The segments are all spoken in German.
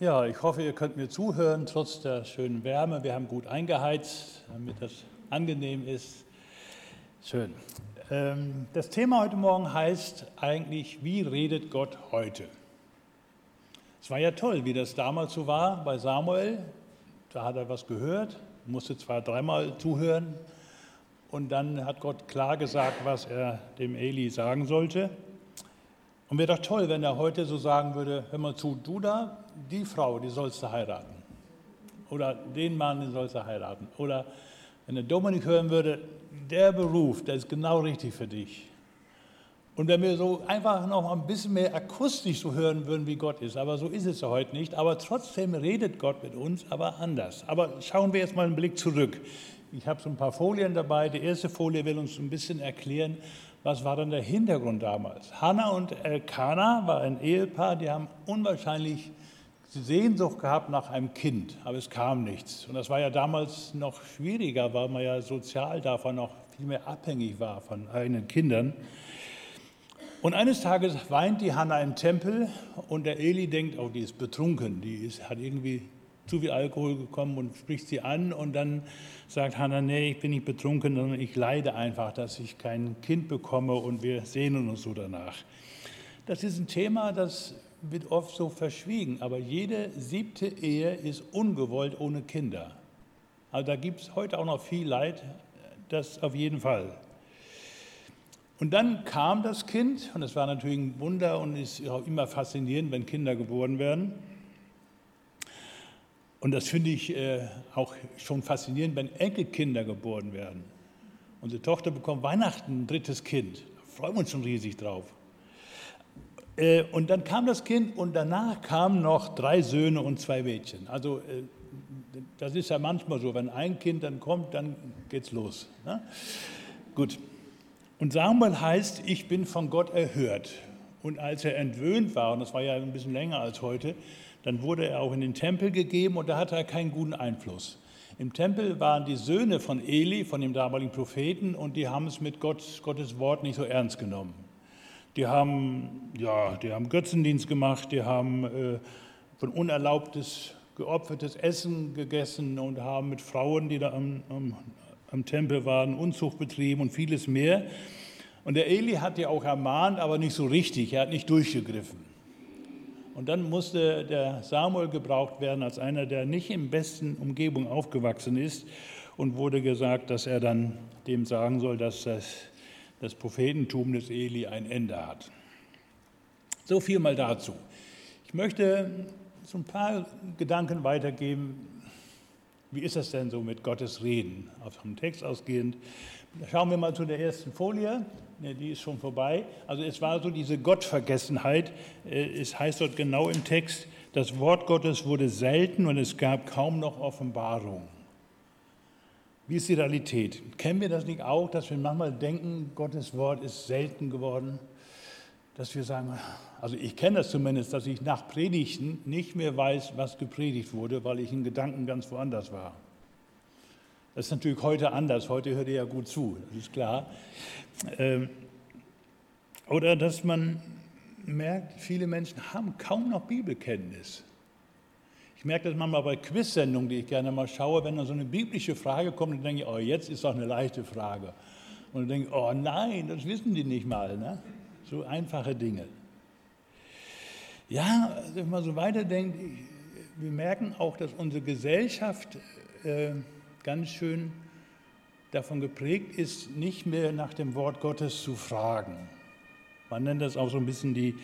Ja, ich hoffe, ihr könnt mir zuhören, trotz der schönen Wärme. Wir haben gut eingeheizt, damit das angenehm ist. Schön. Ähm, das Thema heute Morgen heißt eigentlich, wie redet Gott heute? Es war ja toll, wie das damals so war bei Samuel. Da hat er was gehört, musste zwar dreimal zuhören und dann hat Gott klar gesagt, was er dem Eli sagen sollte. Und wäre doch toll, wenn er heute so sagen würde, hör mal zu, du da, die Frau, die sollst du heiraten. Oder den Mann, den sollst du heiraten. Oder wenn der Dominik hören würde, der Beruf, der ist genau richtig für dich. Und wenn wir so einfach noch ein bisschen mehr akustisch so hören würden, wie Gott ist, aber so ist es ja heute nicht, aber trotzdem redet Gott mit uns, aber anders. Aber schauen wir jetzt mal einen Blick zurück. Ich habe so ein paar Folien dabei. Die erste Folie will uns ein bisschen erklären, was war dann der Hintergrund damals? Hannah und Elkanah war ein Ehepaar, die haben unwahrscheinlich Sehnsucht gehabt nach einem Kind, aber es kam nichts. Und das war ja damals noch schwieriger, weil man ja sozial davon noch viel mehr abhängig war von eigenen Kindern. Und eines Tages weint die Hannah im Tempel und der Eli denkt, oh, die ist betrunken, die ist, hat irgendwie zu viel Alkohol gekommen und spricht sie an und dann sagt Hannah, nee, ich bin nicht betrunken, sondern ich leide einfach, dass ich kein Kind bekomme und wir sehnen uns so danach. Das ist ein Thema, das wird oft so verschwiegen, aber jede siebte Ehe ist ungewollt ohne Kinder. Also da gibt es heute auch noch viel Leid, das auf jeden Fall. Und dann kam das Kind, und es war natürlich ein Wunder und ist auch immer faszinierend, wenn Kinder geboren werden. Und das finde ich äh, auch schon faszinierend, wenn Enkelkinder geboren werden. Unsere Tochter bekommt Weihnachten ein drittes Kind. Da freuen wir uns schon riesig drauf. Äh, und dann kam das Kind und danach kamen noch drei Söhne und zwei Mädchen. Also äh, das ist ja manchmal so, wenn ein Kind dann kommt, dann geht's los. Ne? Gut. Und Samuel heißt, ich bin von Gott erhört. Und als er entwöhnt war, und das war ja ein bisschen länger als heute, dann wurde er auch in den Tempel gegeben und da hatte er keinen guten Einfluss. Im Tempel waren die Söhne von Eli, von dem damaligen Propheten, und die haben es mit Gott, Gottes Wort nicht so ernst genommen. Die haben, ja, die haben Götzendienst gemacht, die haben äh, von unerlaubtes, geopfertes Essen gegessen und haben mit Frauen, die da am, am, am Tempel waren, Unzucht betrieben und vieles mehr. Und der Eli hat die auch ermahnt, aber nicht so richtig, er hat nicht durchgegriffen. Und dann musste der Samuel gebraucht werden als einer, der nicht in besten Umgebung aufgewachsen ist und wurde gesagt, dass er dann dem sagen soll, dass das, das Prophetentum des Eli ein Ende hat. So viel mal dazu. Ich möchte so ein paar Gedanken weitergeben. Wie ist das denn so mit Gottes Reden? Vom Text ausgehend. Schauen wir mal zu der ersten Folie ne, die ist schon vorbei. Also es war so diese Gottvergessenheit. Äh, es heißt dort genau im Text, das Wort Gottes wurde selten und es gab kaum noch Offenbarung. Wie ist die Realität? Kennen wir das nicht auch, dass wir manchmal denken, Gottes Wort ist selten geworden? Dass wir sagen, also ich kenne das zumindest, dass ich nach Predigten nicht mehr weiß, was gepredigt wurde, weil ich in Gedanken ganz woanders war. Das ist natürlich heute anders. Heute hört ihr ja gut zu, das ist klar. Ähm, oder dass man merkt, viele Menschen haben kaum noch Bibelkenntnis. Ich merke das manchmal bei Quiz-Sendungen, die ich gerne mal schaue, wenn dann so eine biblische Frage kommt, dann denke ich, oh, jetzt ist doch eine leichte Frage. Und dann denke ich, oh nein, das wissen die nicht mal. Ne? So einfache Dinge. Ja, wenn man so weiterdenkt, wir merken auch, dass unsere Gesellschaft äh, ganz schön davon geprägt ist, nicht mehr nach dem Wort Gottes zu fragen. Man nennt das auch so ein bisschen die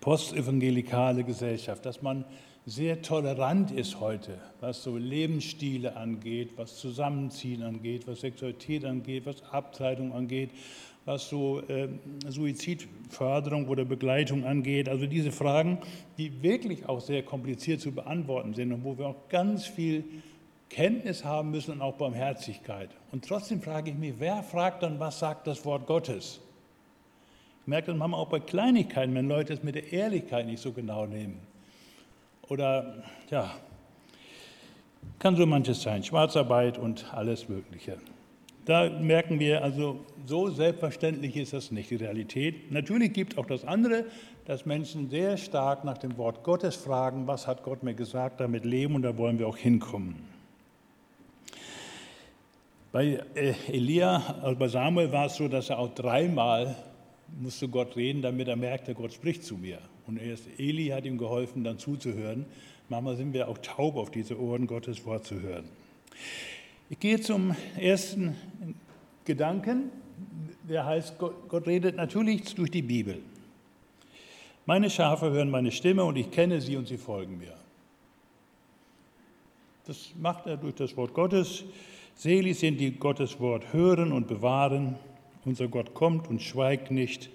postevangelikale Gesellschaft, dass man sehr tolerant ist heute, was so Lebensstile angeht, was Zusammenziehen angeht, was Sexualität angeht, was Abtreibung angeht, was so äh, Suizidförderung oder Begleitung angeht. Also diese Fragen, die wirklich auch sehr kompliziert zu beantworten sind und wo wir auch ganz viel Kenntnis haben müssen und auch Barmherzigkeit. Und trotzdem frage ich mich, wer fragt dann, was sagt das Wort Gottes? Ich merke das manchmal auch bei Kleinigkeiten, wenn Leute es mit der Ehrlichkeit nicht so genau nehmen. Oder, ja, kann so manches sein, Schwarzarbeit und alles Mögliche. da merken wir, also so selbstverständlich ist das nicht die Realität. Natürlich gibt es auch das andere, dass Menschen sehr stark nach dem Wort Gottes fragen, was hat Gott mir gesagt, damit leben und da wollen wir auch hinkommen. Bei äh, Elia, also bei Samuel war es so, dass er auch dreimal musste Gott reden, damit er merkte, Gott spricht zu mir. Und erst Eli hat ihm geholfen, dann zuzuhören. Manchmal sind wir auch taub auf diese Ohren, Gottes Wort zu hören. Ich gehe zum ersten Gedanken, der heißt, Gott redet natürlich durch die Bibel. Meine Schafe hören meine Stimme und ich kenne sie und sie folgen mir. Das macht er durch das Wort Gottes. Selig sind die Gottes Wort hören und bewahren. Unser Gott kommt und schweigt nicht.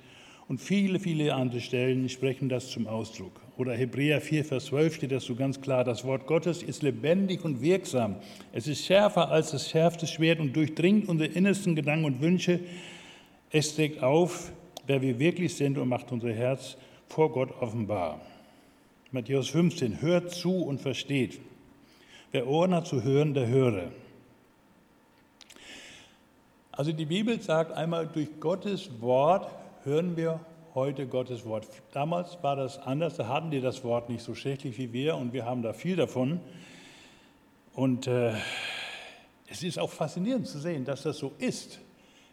Und viele, viele andere Stellen sprechen das zum Ausdruck. Oder Hebräer 4, Vers 12 steht das so ganz klar. Das Wort Gottes ist lebendig und wirksam. Es ist schärfer als das schärfste Schwert und durchdringt unsere innersten Gedanken und Wünsche. Es trägt auf, wer wir wirklich sind und macht unser Herz vor Gott offenbar. Matthäus 15, hört zu und versteht. Wer Ohren hat zu hören, der höre. Also die Bibel sagt einmal, durch Gottes Wort hören wir heute Gottes Wort. Damals war das anders, da hatten die das Wort nicht so schrecklich wie wir und wir haben da viel davon. Und äh, es ist auch faszinierend zu sehen, dass das so ist.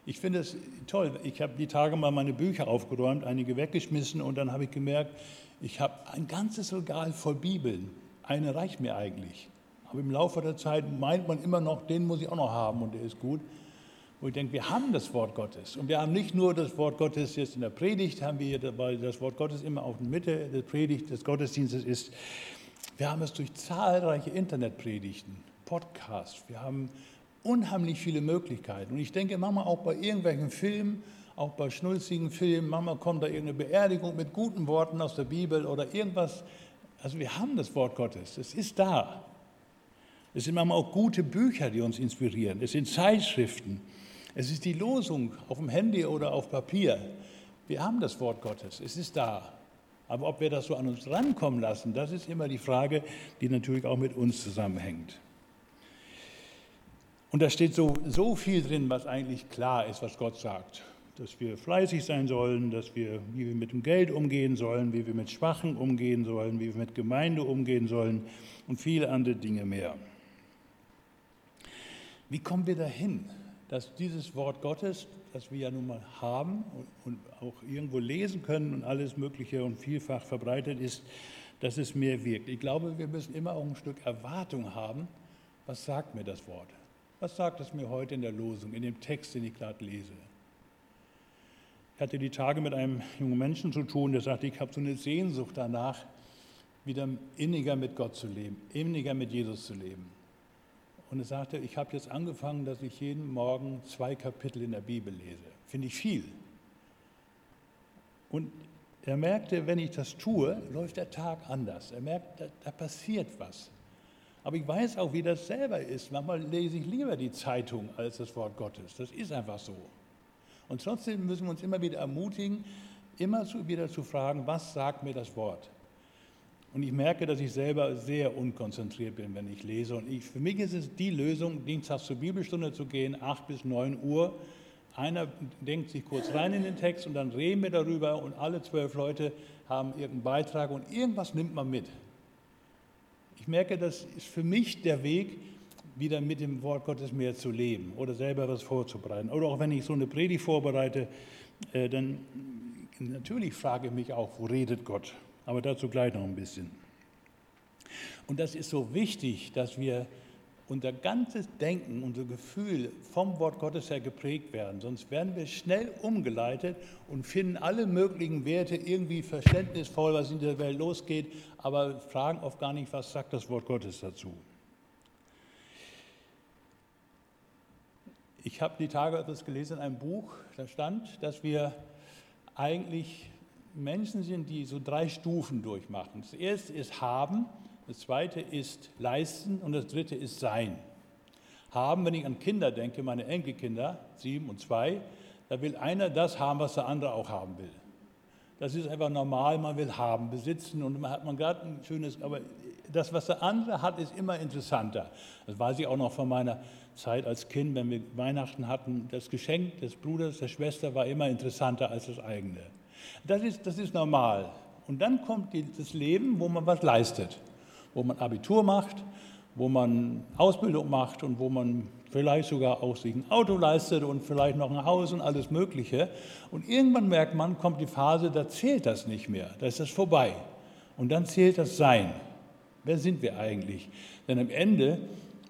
Ich finde es toll. Ich habe die Tage mal meine Bücher aufgeräumt, einige weggeschmissen und dann habe ich gemerkt, ich habe ein ganzes Regal voll Bibeln. Eine reicht mir eigentlich. Aber im Laufe der Zeit meint man immer noch, den muss ich auch noch haben und der ist gut wo ich denke, wir haben das Wort Gottes. Und wir haben nicht nur das Wort Gottes jetzt in der Predigt, haben wir dabei, das Wort Gottes immer auch in der Mitte der Predigt des Gottesdienstes ist. Wir haben es durch zahlreiche Internetpredigten, Podcasts, wir haben unheimlich viele Möglichkeiten. Und ich denke manchmal auch bei irgendwelchen Filmen, auch bei schnulzigen Filmen, manchmal kommt da irgendeine Beerdigung mit guten Worten aus der Bibel oder irgendwas. Also wir haben das Wort Gottes, es ist da. Es sind manchmal auch gute Bücher, die uns inspirieren. Es sind Zeitschriften. Es ist die Losung auf dem Handy oder auf Papier. Wir haben das Wort Gottes, es ist da. Aber ob wir das so an uns rankommen lassen, das ist immer die Frage, die natürlich auch mit uns zusammenhängt. Und da steht so, so viel drin, was eigentlich klar ist, was Gott sagt. Dass wir fleißig sein sollen, dass wir, wie wir mit dem Geld umgehen sollen, wie wir mit Schwachen umgehen sollen, wie wir mit Gemeinde umgehen sollen und viele andere Dinge mehr. Wie kommen wir dahin? Dass dieses Wort Gottes, das wir ja nun mal haben und, auch irgendwo lesen können und alles Mögliche und vielfach verbreitet ist, dass es mehr wirkt. Ich glaube, wir müssen immer auch ein Stück Erwartung haben. Was sagt mir das Wort? Was sagt es mir heute in der Losung, in dem Text, den ich gerade lese? Ich hatte die Tage mit einem jungen Menschen zu tun, der sagte, ich habe so eine Sehnsucht danach, wieder inniger mit Gott zu leben, inniger mit Jesus zu leben. Und er sagte, ich habe jetzt angefangen, dass ich jeden Morgen zwei Kapitel in der Bibel lese. Finde ich viel. Und er merkte, wenn ich das tue, läuft der Tag anders. Er merkt, da, da passiert was. Aber ich weiß auch, wie das selber ist. Manchmal lese ich lieber die Zeitung als das Wort Gottes. Das ist einfach so. Und trotzdem müssen wir uns immer wieder ermutigen, immer wieder zu fragen, was sagt mir das Wort? Und ich merke, dass ich selber sehr unkonzentriert bin, wenn ich lese. Und ich, für mich ist es die Lösung, dienstags zur Bibelstunde zu gehen, 8 bis 9 Uhr. Einer denkt sich kurz rein in den Text und dann reden wir darüber und alle zwölf Leute haben irgendeinen Beitrag und irgendwas nimmt man mit. Ich merke, das ist für mich der Weg, wieder mit dem Wort Gottes mehr zu leben oder selber was vorzubereiten. Oder auch wenn ich so eine Predigt vorbereite, äh, dann natürlich frage ich mich auch, wo redet Gott? Aber dazu gleich noch ein bisschen. Und das ist so wichtig, dass wir unser ganzes Denken, unser Gefühl vom Wort Gottes her geprägt werden. Sonst werden wir schnell umgeleitet und finden alle möglichen Werte irgendwie verständnisvoll, was in der Welt losgeht, aber fragen oft gar nicht, was sagt das Wort Gottes dazu. Ich habe die Tage etwas gelesen in einem Buch, da stand, dass wir eigentlich Menschen sind, die so drei Stufen durchmachen. Das erste ist haben, das zweite ist leisten und das dritte ist sein. Haben, wenn ich an Kinder denke, meine Enkelkinder, sieben und zwei, da will einer das haben, was der andere auch haben will. Das ist einfach normal, man will haben, besitzen und man hat man gerade ein schönes, aber das, was der andere hat, ist immer interessanter. Das weiß ich auch noch von meiner Zeit als Kind, wenn wir Weihnachten hatten. Das Geschenk des Bruders, der Schwester war immer interessanter als das eigene. Das ist, das ist normal. Und dann kommt das Leben, wo man was leistet, wo man Abitur macht, wo man Ausbildung macht und wo man vielleicht sogar auch sich ein Auto leistet und vielleicht noch ein Haus und alles Mögliche. Und irgendwann merkt man, kommt die Phase, da zählt das nicht mehr, da ist das vorbei. Und dann zählt das Sein. Wer sind wir eigentlich? Denn am Ende,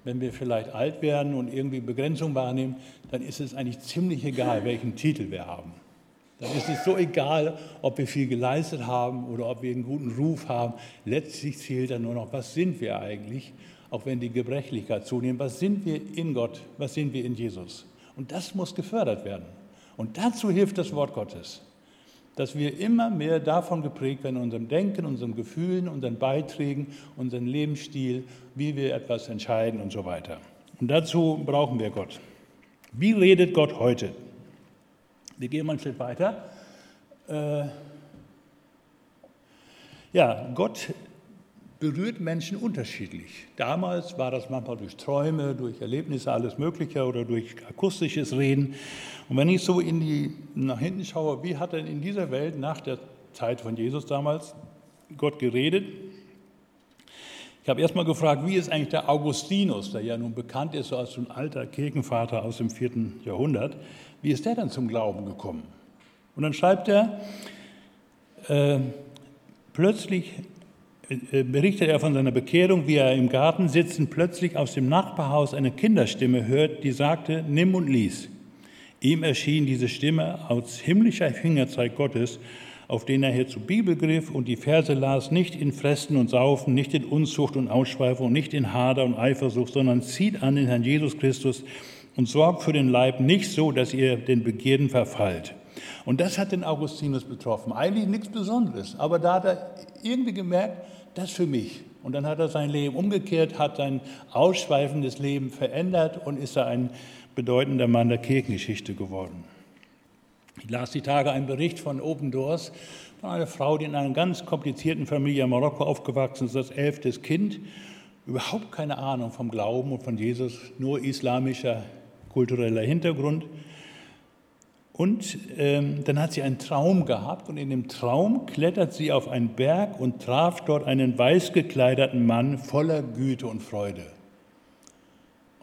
wenn wir vielleicht alt werden und irgendwie Begrenzung wahrnehmen, dann ist es eigentlich ziemlich egal, welchen Titel wir haben. Dann ist es so egal, ob wir viel geleistet haben oder ob wir einen guten Ruf haben. Letztlich zählt dann nur noch, was sind wir eigentlich, auch wenn die Gebrechlichkeit zunimmt. Was sind wir in Gott? Was sind wir in Jesus? Und das muss gefördert werden. Und dazu hilft das Wort Gottes dass wir immer mehr davon geprägt werden, in unserem Denken, unseren Gefühlen, unseren Beiträgen, unseren Lebensstil, wie wir etwas entscheiden und so weiter. Und dazu brauchen wir Gott. Wie redet Gott heute? Wir gehen mal einen Schritt weiter. Äh, ja, Gott berührt Menschen unterschiedlich. Damals war das manchmal durch Träume, durch Erlebnisse, alles Mögliche oder durch akustisches Reden. Und wenn ich so in die, nach hinten schaue, wie hat denn in dieser Welt nach der Zeit von Jesus damals Gott geredet? Ich habe erst mal gefragt, wie ist eigentlich der Augustinus, der ja nun bekannt ist als ein alter Kirchenvater aus dem vierten Jahrhundert, wie ist der dann zum Glauben gekommen? Und dann schreibt er, äh, plötzlich äh, berichtet er von seiner Bekehrung, wie er im Garten sitzend plötzlich aus dem Nachbarhaus eine Kinderstimme hört, die sagte, nimm und lies. Ihm erschien diese Stimme aus himmlischer Fingerzeig Gottes, auf den er hier zur Bibel griff und die Verse las, nicht in Fressen und Saufen, nicht in Unzucht und Ausschweifung, nicht in Hader und Eifersucht, sondern zieht an den Herrn Jesus Christus und sorgt für den Leib nicht so, dass ihr den Begierden verfallt. Und das hat den Augustinus betroffen. Eigentlich nichts Besonderes, aber da hat er irgendwie gemerkt, das für mich. Und dann hat er sein Leben umgekehrt, hat sein ausschweifendes Leben verändert und ist da ein bedeutender Mann der Kirchengeschichte geworden. Ich las die Tage einen Bericht von Open Doors, von einer Frau, die in einer ganz komplizierten Familie in Marokko aufgewachsen ist, das elftes Kind, überhaupt keine Ahnung vom Glauben und von Jesus, nur islamischer kultureller Hintergrund. Und ähm, dann hat sie einen Traum gehabt und in dem Traum klettert sie auf einen Berg und traf dort einen weiß gekleideten Mann voller Güte und Freude.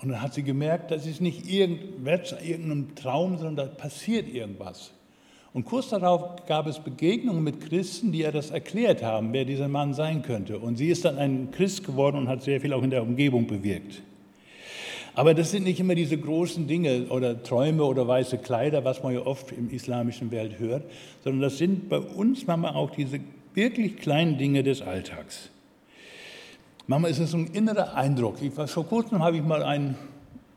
Und dann hat sie gemerkt, das ist nicht irgendein Traum, sondern da passiert irgendwas. Und kurz darauf gab es Begegnungen mit Christen, die ihr das erklärt haben, wer dieser Mann sein könnte. Und sie ist dann ein Christ geworden und hat sehr viel auch in der Umgebung bewirkt. Aber das sind nicht immer diese großen Dinge oder Träume oder weiße Kleider, was man ja oft im islamischen Welt hört, sondern das sind bei uns manchmal auch diese wirklich kleinen Dinge des Alltags. Manchmal ist es ein innerer Eindruck. Ich, vor kurzem habe ich mal einen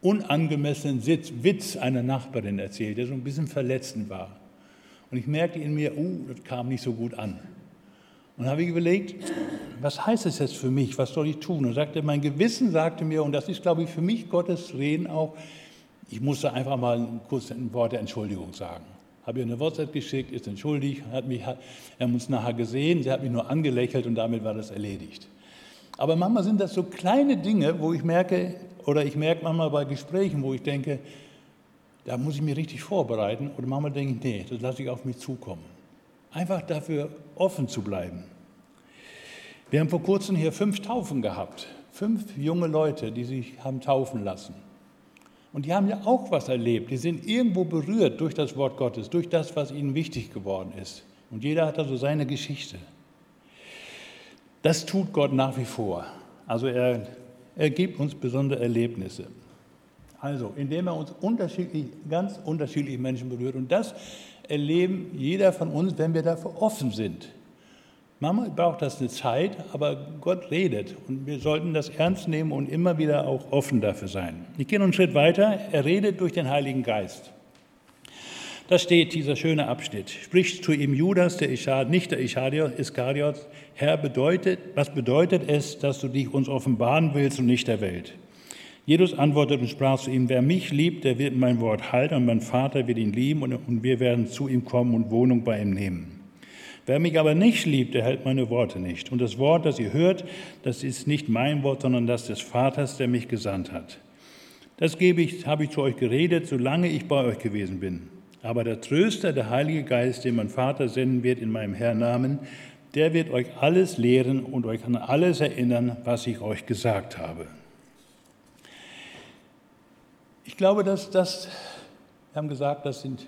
unangemessenen Sitz, Witz einer Nachbarin erzählt, der so ein bisschen verletzend war. Und ich merkte in mir, uh, das kam nicht so gut an. Und habe ich überlegt, was heißt es jetzt für mich? Was soll ich tun? Und sagte, mein Gewissen sagte mir, und das ist, glaube ich, für mich Gottes Reden auch, ich musste einfach mal kurz ein Wort der Entschuldigung sagen. Habe ihr eine WhatsApp geschickt, ist entschuldigt, hat mich, haben uns nachher gesehen, sie hat mich nur angelächelt und damit war das erledigt. Aber manchmal sind das so kleine Dinge, wo ich merke, oder ich merke manchmal bei Gesprächen, wo ich denke, da muss ich mich richtig vorbereiten. Oder manchmal denke ich, nee, das lasse ich auf mich zukommen. Einfach dafür offen zu bleiben. Wir haben vor kurzem hier fünf Taufen gehabt. Fünf junge Leute, die sich haben taufen lassen. Und die haben ja auch was erlebt. Die sind irgendwo berührt durch das Wort Gottes, durch das, was ihnen wichtig geworden ist. Und jeder hat also seine Geschichte. Das tut Gott nach wie vor. Also er, er gibt uns besondere Erlebnisse. Also, indem er uns unterschiedlich, ganz unterschiedliche Menschen berührt. Und das erleben jeder von uns, wenn wir dafür offen sind. Manchmal braucht das eine Zeit, aber Gott redet und wir sollten das ernst nehmen und immer wieder auch offen dafür sein. Ich gehe noch einen Schritt weiter. Er redet durch den Heiligen Geist. Da steht dieser schöne Abschnitt. Spricht zu ihm Judas, der Ischad, nicht der Iskariot, Herr, bedeutet, was bedeutet es, dass du dich uns offenbaren willst und nicht der Welt? Jesus antwortete und sprach zu ihm, wer mich liebt, der wird mein Wort halten und mein Vater wird ihn lieben und wir werden zu ihm kommen und Wohnung bei ihm nehmen. Wer mich aber nicht liebt, der hält meine Worte nicht. Und das Wort, das ihr hört, das ist nicht mein Wort, sondern das des Vaters, der mich gesandt hat. Das gebe ich, habe ich zu euch geredet, solange ich bei euch gewesen bin. Aber der Tröster, der Heilige Geist, den mein Vater senden wird in meinem Herrn Namen, der wird euch alles lehren und euch an alles erinnern, was ich euch gesagt habe. Ich glaube, dass das, wir haben gesagt, das sind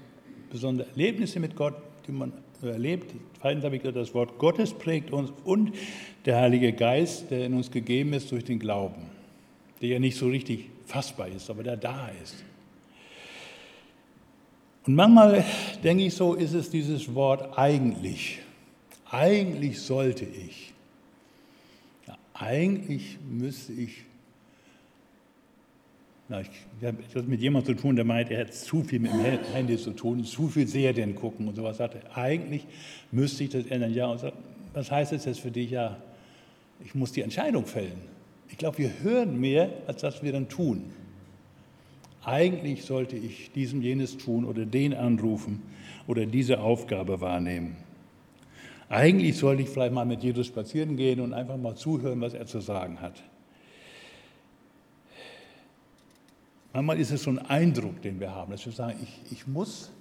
besondere Erlebnisse mit Gott, die man erlebt. Zweitens habe ich gesagt, das Wort Gottes prägt uns und der Heilige Geist, der in uns gegeben ist durch den Glauben, der ja nicht so richtig fassbar ist, aber der da ist. Und manchmal denke ich so, ist es dieses Wort eigentlich. Eigentlich sollte ich. Ja, eigentlich müsste ich. Na, ich, habe das mit jemandem zu tun, der meint, er hat zu viel mit dem Handy zu tun, zu viel Serien gucken und sowas. Sagte, eigentlich müsste ich das ändern. Ja, und sagt, was heißt das jetzt für dich? Ja, ich muss die Entscheidung fällen. Ich glaube, wir hören mehr, als dass wir dann tun. Eigentlich sollte ich diesem jenes tun oder den anrufen oder diese Aufgabe wahrnehmen. Eigentlich sollte ich vielleicht mal mit Jesus spazieren gehen und einfach mal zuhören, was er zu sagen hat. Manchmal ist es so ein Eindruck, den wir haben, dass wir sagen, ich, ich muss,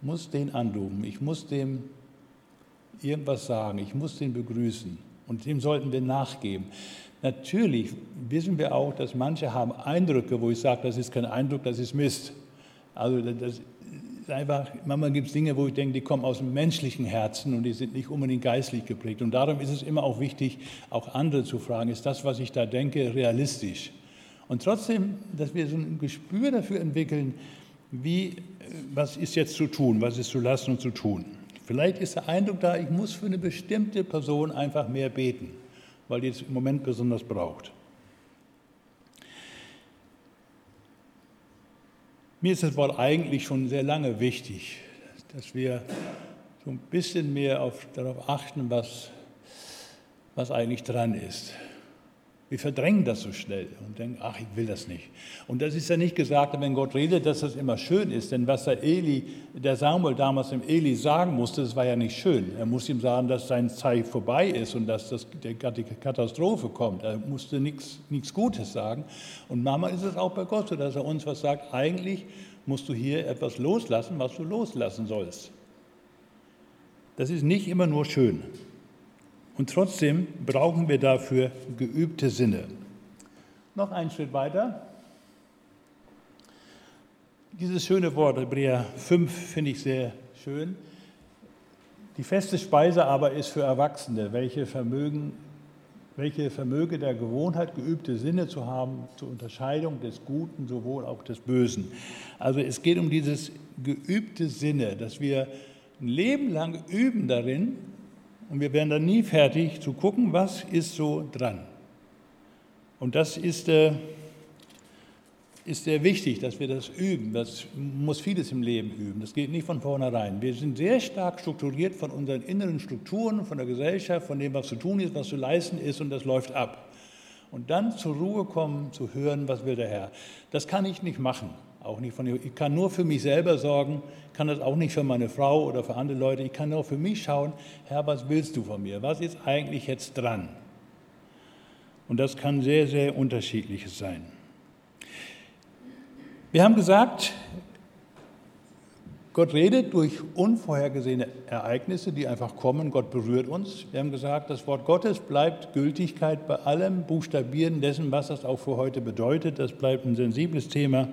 muss den anrufen, ich muss dem irgendwas sagen, ich muss den begrüßen und dem sollten wir nachgeben. Natürlich wissen wir auch, dass manche haben Eindrücke, wo ich sage, das ist kein Eindruck, das ist Mist. Also das ist einfach, manchmal gibt es Dinge, wo ich denke, die kommen aus dem menschlichen Herzen und die sind nicht unbedingt geistlich geprägt. Und darum ist es immer auch wichtig, auch andere zu fragen, ist das, was ich da denke, realistisch? Und trotzdem, dass wir so ein Gespür dafür entwickeln, wie, was ist jetzt zu tun, was ist zu lassen und zu tun. Vielleicht ist der Eindruck da, ich muss für eine bestimmte Person einfach mehr beten weil die es im Moment besonders braucht. Mir ist das Wort eigentlich schon sehr lange wichtig, dass wir so ein bisschen mehr auf, darauf achten, was, was eigentlich dran ist. Wir verdrängen das so schnell und denken, ach, ich will das nicht. Und das ist ja nicht gesagt, wenn Gott redet, dass das immer schön ist. Denn was der Eli, der Samuel damals dem Eli sagen musste, das war ja nicht schön. Er musste ihm sagen, dass sein Zeit vorbei ist und dass das, die Katastrophe kommt. Er musste nichts, nichts Gutes sagen. Und manchmal ist es auch bei Gott so, dass er uns was sagt, eigentlich musst du hier etwas loslassen, was du loslassen sollst. Das ist nicht immer nur schön. Und trotzdem brauchen wir dafür geübte Sinne. Noch einen Schritt weiter. Dieses schöne Wort, Hebräer 5, finde ich sehr schön. Die feste Speise aber ist für Erwachsene, welche Vermögen, welche Vermöge der Gewohnheit, geübte Sinne zu haben zur Unterscheidung des Guten, sowohl auch des Bösen. Also es geht um dieses geübte Sinne, dass wir ein Leben lang üben darin, und wir werden dann nie fertig zu gucken, was ist so dran. Und das ist, äh, ist sehr wichtig, dass wir das üben. Das muss vieles im Leben üben. Das geht nicht von vornherein. Wir sind sehr stark strukturiert von unseren inneren Strukturen, von der Gesellschaft, von dem, was zu tun ist, was zu leisten ist, und das läuft ab. Und dann zur Ruhe kommen, zu hören, was will der Herr. Das kann ich nicht machen. Auch nicht von, ich kann nur für mich selber sorgen, kann das auch nicht für meine Frau oder für andere Leute. Ich kann nur für mich schauen, Herr, was willst du von mir? Was ist eigentlich jetzt dran? Und das kann sehr, sehr unterschiedliches sein. Wir haben gesagt, Gott redet durch unvorhergesehene Ereignisse, die einfach kommen. Gott berührt uns. Wir haben gesagt, das Wort Gottes bleibt Gültigkeit bei allem Buchstabieren dessen, was das auch für heute bedeutet. Das bleibt ein sensibles Thema.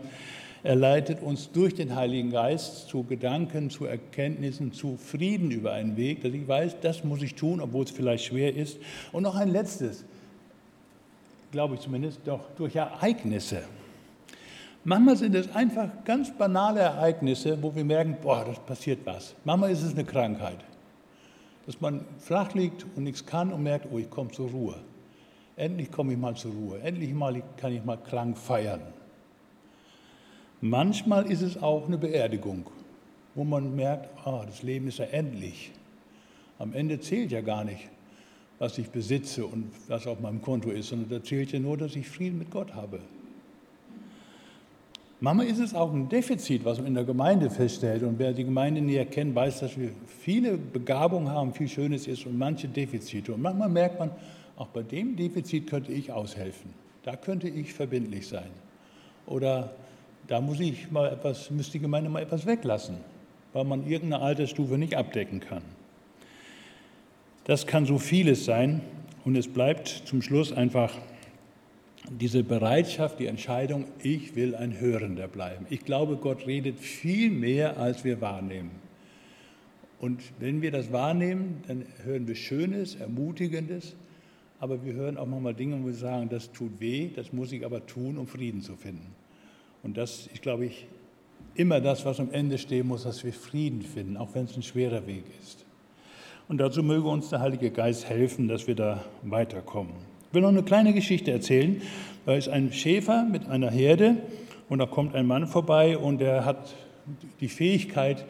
Er leitet uns durch den Heiligen Geist zu Gedanken, zu Erkenntnissen, zu Frieden über einen Weg, dass ich weiß, das muss ich tun, obwohl es vielleicht schwer ist. Und noch ein letztes, glaube ich zumindest, doch durch Ereignisse. Manchmal sind es einfach ganz banale Ereignisse, wo wir merken, boah, das passiert was. Manchmal ist es eine Krankheit, dass man flach liegt und nichts kann und merkt, oh, ich komme zur Ruhe. Endlich komme ich mal zur Ruhe. Endlich mal kann ich mal krank feiern. Manchmal ist es auch eine Beerdigung, wo man merkt, ah, das Leben ist ja endlich. Am Ende zählt ja gar nicht, was ich besitze und was auf meinem Konto ist, sondern da zählt ja nur, dass ich Frieden mit Gott habe. Manchmal ist es auch ein Defizit, was man in der Gemeinde feststellt. Und wer die Gemeinde näher kennt, weiß, dass wir viele Begabungen haben, viel Schönes ist und manche Defizite. Und manchmal merkt man, auch bei dem Defizit könnte ich aushelfen. Da könnte ich verbindlich sein. Oder da muss ich mal etwas, müsste die Gemeinde mal etwas weglassen, weil man irgendeine Altersstufe nicht abdecken kann. Das kann so vieles sein und es bleibt zum Schluss einfach diese Bereitschaft, die Entscheidung, ich will ein Hörender bleiben. Ich glaube, Gott redet viel mehr, als wir wahrnehmen. Und wenn wir das wahrnehmen, dann hören wir Schönes, Ermutigendes, aber wir hören auch manchmal Dinge, wo wir sagen, das tut weh, das muss ich aber tun, um Frieden zu finden. Und das ist, glaube ich, immer das, was am Ende stehen muss, dass wir Frieden finden, auch wenn es ein schwerer Weg ist. Und dazu möge uns der Heilige Geist helfen, dass wir da weiterkommen. Ich will noch eine kleine Geschichte erzählen. Da ist ein Schäfer mit einer Herde und da kommt ein Mann vorbei und der hat die Fähigkeit,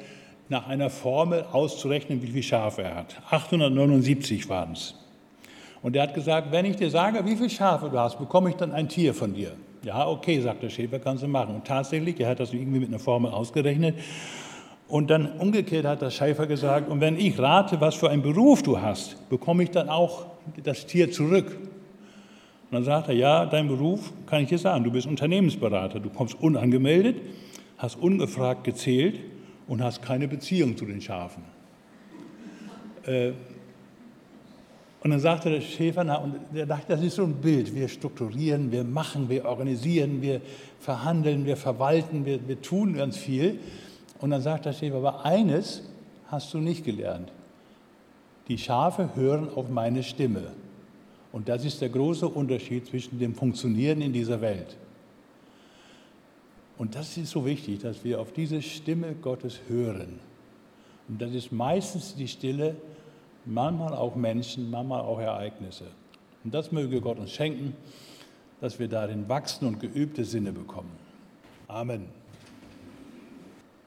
nach einer Formel auszurechnen, wie viele Schafe er hat. 879 waren es. Und er hat gesagt, wenn ich dir sage, wie viele Schafe du hast, bekomme ich dann ein Tier von dir. Ja, okay, sagt der Schäfer, kannst du machen. Und tatsächlich, er hat das irgendwie mit einer Formel ausgerechnet. Und dann umgekehrt hat der Schäfer gesagt, und wenn ich rate, was für einen Beruf du hast, bekomme ich dann auch das Tier zurück. Und dann sagt er, ja, dein Beruf kann ich dir sagen, du bist Unternehmensberater, du kommst unangemeldet, hast ungefragt gezählt und hast keine Beziehung zu den Schafen. Äh, und dann sagte der Schäfer, na, und er dachte, das ist so ein Bild. Wir strukturieren, wir machen, wir organisieren, wir verhandeln, wir verwalten, wir, wir tun ganz viel. Und dann sagt der Schäfer, aber eines hast du nicht gelernt. Die Schafe hören auf meine Stimme. Und das ist der große Unterschied zwischen dem Funktionieren in dieser Welt. Und das ist so wichtig, dass wir auf diese Stimme Gottes hören. Und das ist meistens die Stille, manchmal auch Menschen, manchmal auch Ereignisse. Und das möge Gott uns schenken, dass wir darin wachsen und geübte Sinne bekommen. Amen.